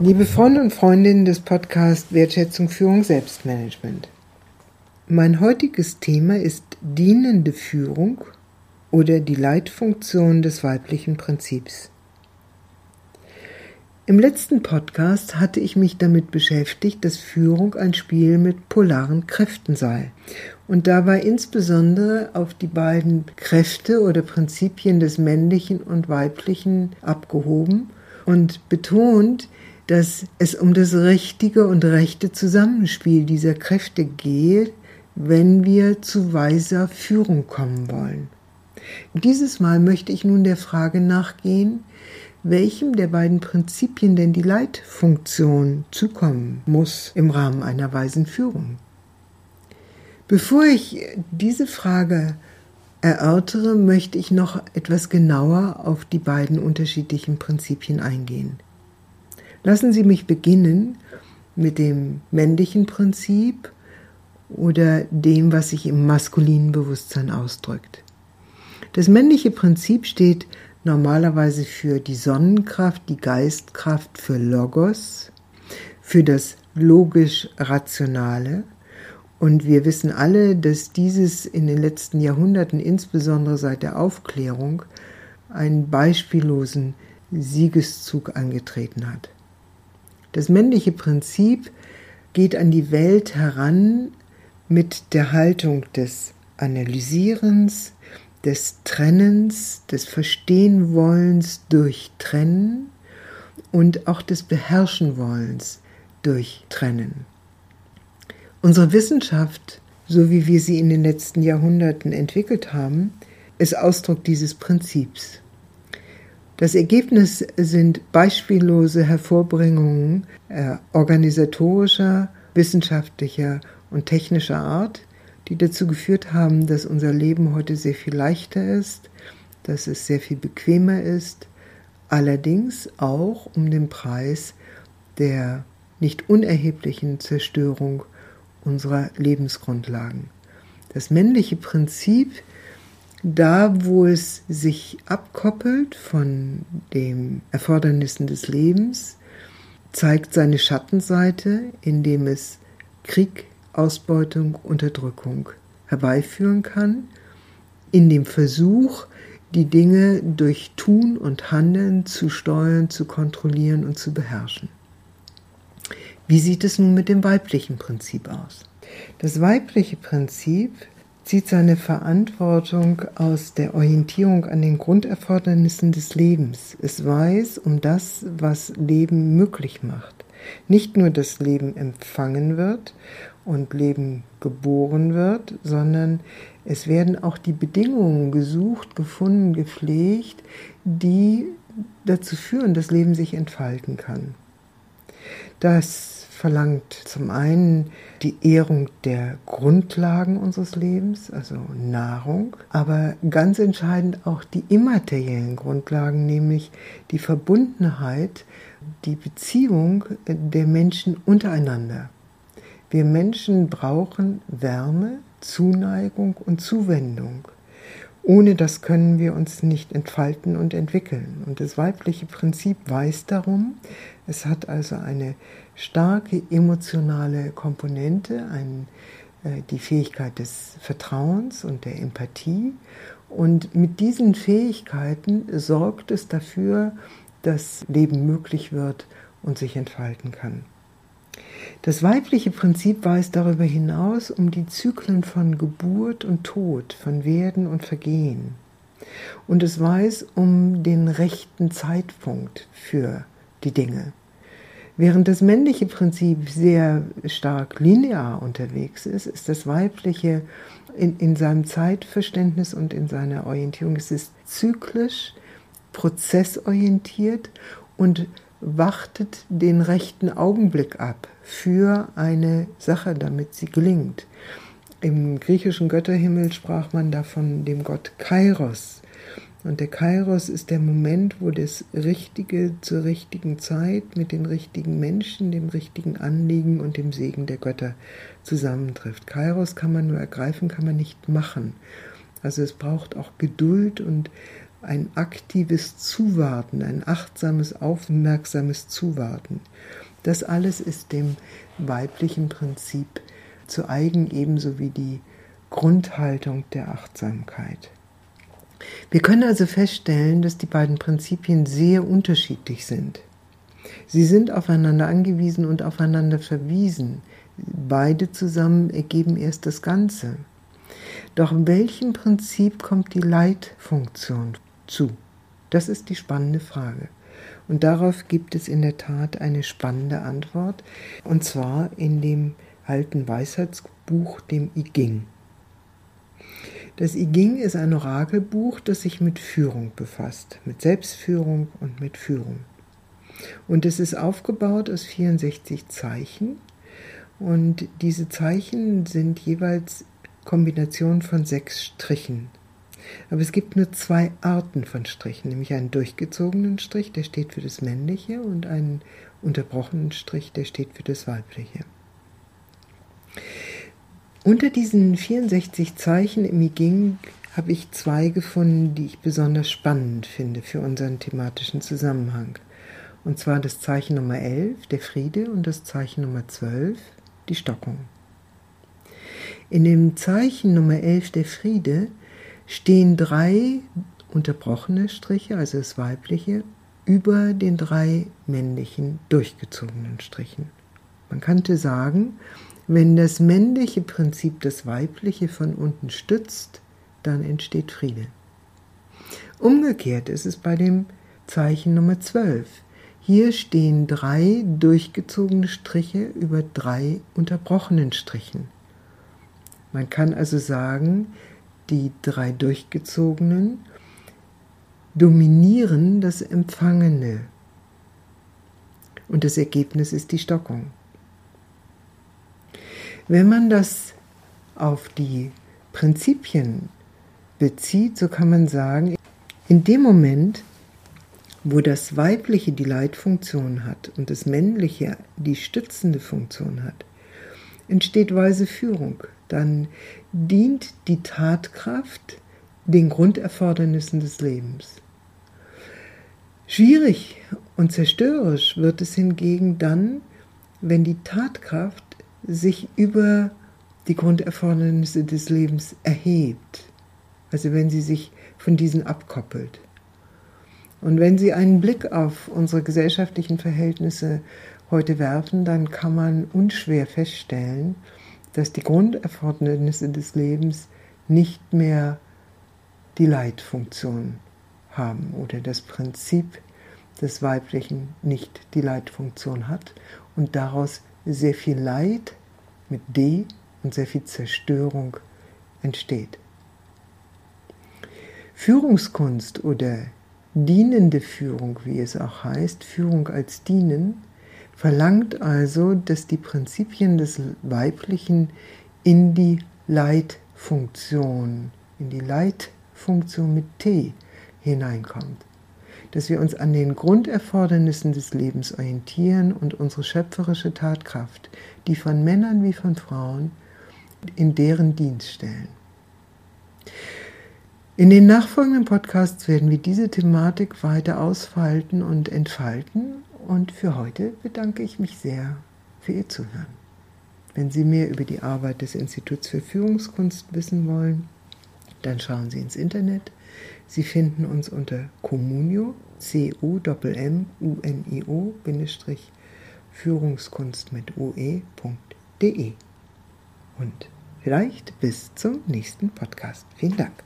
Liebe Freunde und Freundinnen des Podcasts Wertschätzung, Führung, Selbstmanagement. Mein heutiges Thema ist dienende Führung oder die Leitfunktion des weiblichen Prinzips. Im letzten Podcast hatte ich mich damit beschäftigt, dass Führung ein Spiel mit polaren Kräften sei und dabei insbesondere auf die beiden Kräfte oder Prinzipien des männlichen und weiblichen abgehoben und betont, dass es um das richtige und rechte Zusammenspiel dieser Kräfte geht, wenn wir zu weiser Führung kommen wollen. Dieses Mal möchte ich nun der Frage nachgehen, welchem der beiden Prinzipien denn die Leitfunktion zukommen muss im Rahmen einer weisen Führung. Bevor ich diese Frage erörtere, möchte ich noch etwas genauer auf die beiden unterschiedlichen Prinzipien eingehen. Lassen Sie mich beginnen mit dem männlichen Prinzip oder dem, was sich im maskulinen Bewusstsein ausdrückt. Das männliche Prinzip steht normalerweise für die Sonnenkraft, die Geistkraft, für Logos, für das logisch-rationale. Und wir wissen alle, dass dieses in den letzten Jahrhunderten, insbesondere seit der Aufklärung, einen beispiellosen Siegeszug angetreten hat. Das männliche Prinzip geht an die Welt heran mit der Haltung des Analysierens, des Trennens, des Verstehenwollens durch Trennen und auch des Beherrschenwollens durch Trennen. Unsere Wissenschaft, so wie wir sie in den letzten Jahrhunderten entwickelt haben, ist Ausdruck dieses Prinzips. Das Ergebnis sind beispiellose Hervorbringungen äh, organisatorischer, wissenschaftlicher und technischer Art, die dazu geführt haben, dass unser Leben heute sehr viel leichter ist, dass es sehr viel bequemer ist, allerdings auch um den Preis der nicht unerheblichen Zerstörung unserer Lebensgrundlagen. Das männliche Prinzip da, wo es sich abkoppelt von den Erfordernissen des Lebens, zeigt seine Schattenseite, indem es Krieg, Ausbeutung, Unterdrückung herbeiführen kann, in dem Versuch, die Dinge durch Tun und Handeln zu steuern, zu kontrollieren und zu beherrschen. Wie sieht es nun mit dem weiblichen Prinzip aus? Das weibliche Prinzip zieht seine Verantwortung aus der Orientierung an den Grunderfordernissen des Lebens. Es weiß um das, was Leben möglich macht. Nicht nur, dass Leben empfangen wird und Leben geboren wird, sondern es werden auch die Bedingungen gesucht, gefunden, gepflegt, die dazu führen, dass Leben sich entfalten kann. Das verlangt zum einen die Ehrung der Grundlagen unseres Lebens, also Nahrung, aber ganz entscheidend auch die immateriellen Grundlagen, nämlich die Verbundenheit, die Beziehung der Menschen untereinander. Wir Menschen brauchen Wärme, Zuneigung und Zuwendung. Ohne das können wir uns nicht entfalten und entwickeln. Und das weibliche Prinzip weiß darum, es hat also eine starke emotionale Komponente, ein, äh, die Fähigkeit des Vertrauens und der Empathie. Und mit diesen Fähigkeiten sorgt es dafür, dass Leben möglich wird und sich entfalten kann. Das weibliche Prinzip weist darüber hinaus um die Zyklen von Geburt und Tod, von Werden und Vergehen. Und es weiß um den rechten Zeitpunkt für die Dinge. Während das männliche Prinzip sehr stark linear unterwegs ist, ist das weibliche in, in seinem Zeitverständnis und in seiner Orientierung, es ist zyklisch, prozessorientiert und wartet den rechten Augenblick ab für eine Sache, damit sie gelingt. Im griechischen Götterhimmel sprach man davon dem Gott Kairos. Und der Kairos ist der Moment, wo das Richtige zur richtigen Zeit mit den richtigen Menschen, dem richtigen Anliegen und dem Segen der Götter zusammentrifft. Kairos kann man nur ergreifen, kann man nicht machen. Also es braucht auch Geduld und ein aktives Zuwarten, ein achtsames, aufmerksames Zuwarten. Das alles ist dem weiblichen Prinzip zu eigen, ebenso wie die Grundhaltung der Achtsamkeit. Wir können also feststellen, dass die beiden Prinzipien sehr unterschiedlich sind. Sie sind aufeinander angewiesen und aufeinander verwiesen. Beide zusammen ergeben erst das Ganze. Doch welchem Prinzip kommt die Leitfunktion zu? Das ist die spannende Frage. Und darauf gibt es in der Tat eine spannende Antwort, und zwar in dem alten Weisheitsbuch, dem I Ging. Das I Ging ist ein Orakelbuch, das sich mit Führung befasst, mit Selbstführung und mit Führung. Und es ist aufgebaut aus 64 Zeichen und diese Zeichen sind jeweils Kombinationen von sechs Strichen. Aber es gibt nur zwei Arten von Strichen, nämlich einen durchgezogenen Strich, der steht für das Männliche, und einen unterbrochenen Strich, der steht für das Weibliche. Unter diesen 64 Zeichen im I habe ich zwei gefunden, die ich besonders spannend finde für unseren thematischen Zusammenhang. Und zwar das Zeichen Nummer 11, der Friede, und das Zeichen Nummer 12, die Stockung. In dem Zeichen Nummer 11, der Friede, stehen drei unterbrochene Striche, also das weibliche, über den drei männlichen durchgezogenen Strichen. Man könnte sagen, wenn das männliche Prinzip das weibliche von unten stützt, dann entsteht Friede. Umgekehrt ist es bei dem Zeichen Nummer 12. Hier stehen drei durchgezogene Striche über drei unterbrochenen Strichen. Man kann also sagen, die drei durchgezogenen dominieren das Empfangene. Und das Ergebnis ist die Stockung. Wenn man das auf die Prinzipien bezieht, so kann man sagen, in dem Moment, wo das Weibliche die Leitfunktion hat und das Männliche die stützende Funktion hat, entsteht weise Führung. Dann dient die Tatkraft den Grunderfordernissen des Lebens. Schwierig und zerstörerisch wird es hingegen dann, wenn die Tatkraft sich über die Grunderfordernisse des Lebens erhebt, also wenn sie sich von diesen abkoppelt. Und wenn Sie einen Blick auf unsere gesellschaftlichen Verhältnisse heute werfen, dann kann man unschwer feststellen, dass die Grunderfordernisse des Lebens nicht mehr die Leitfunktion haben oder das Prinzip des Weiblichen nicht die Leitfunktion hat und daraus sehr viel Leid mit D und sehr viel Zerstörung entsteht. Führungskunst oder dienende Führung, wie es auch heißt, Führung als Dienen, verlangt also, dass die Prinzipien des Weiblichen in die Leitfunktion, in die Leitfunktion mit T hineinkommt dass wir uns an den Grunderfordernissen des Lebens orientieren und unsere schöpferische Tatkraft, die von Männern wie von Frauen, in deren Dienst stellen. In den nachfolgenden Podcasts werden wir diese Thematik weiter ausfalten und entfalten und für heute bedanke ich mich sehr für Ihr Zuhören. Wenn Sie mehr über die Arbeit des Instituts für Führungskunst wissen wollen, dann schauen Sie ins Internet Sie finden uns unter Communio, C-U-M-M-U-N-I-O, Führungskunst mit ue.de. Und vielleicht bis zum nächsten Podcast. Vielen Dank.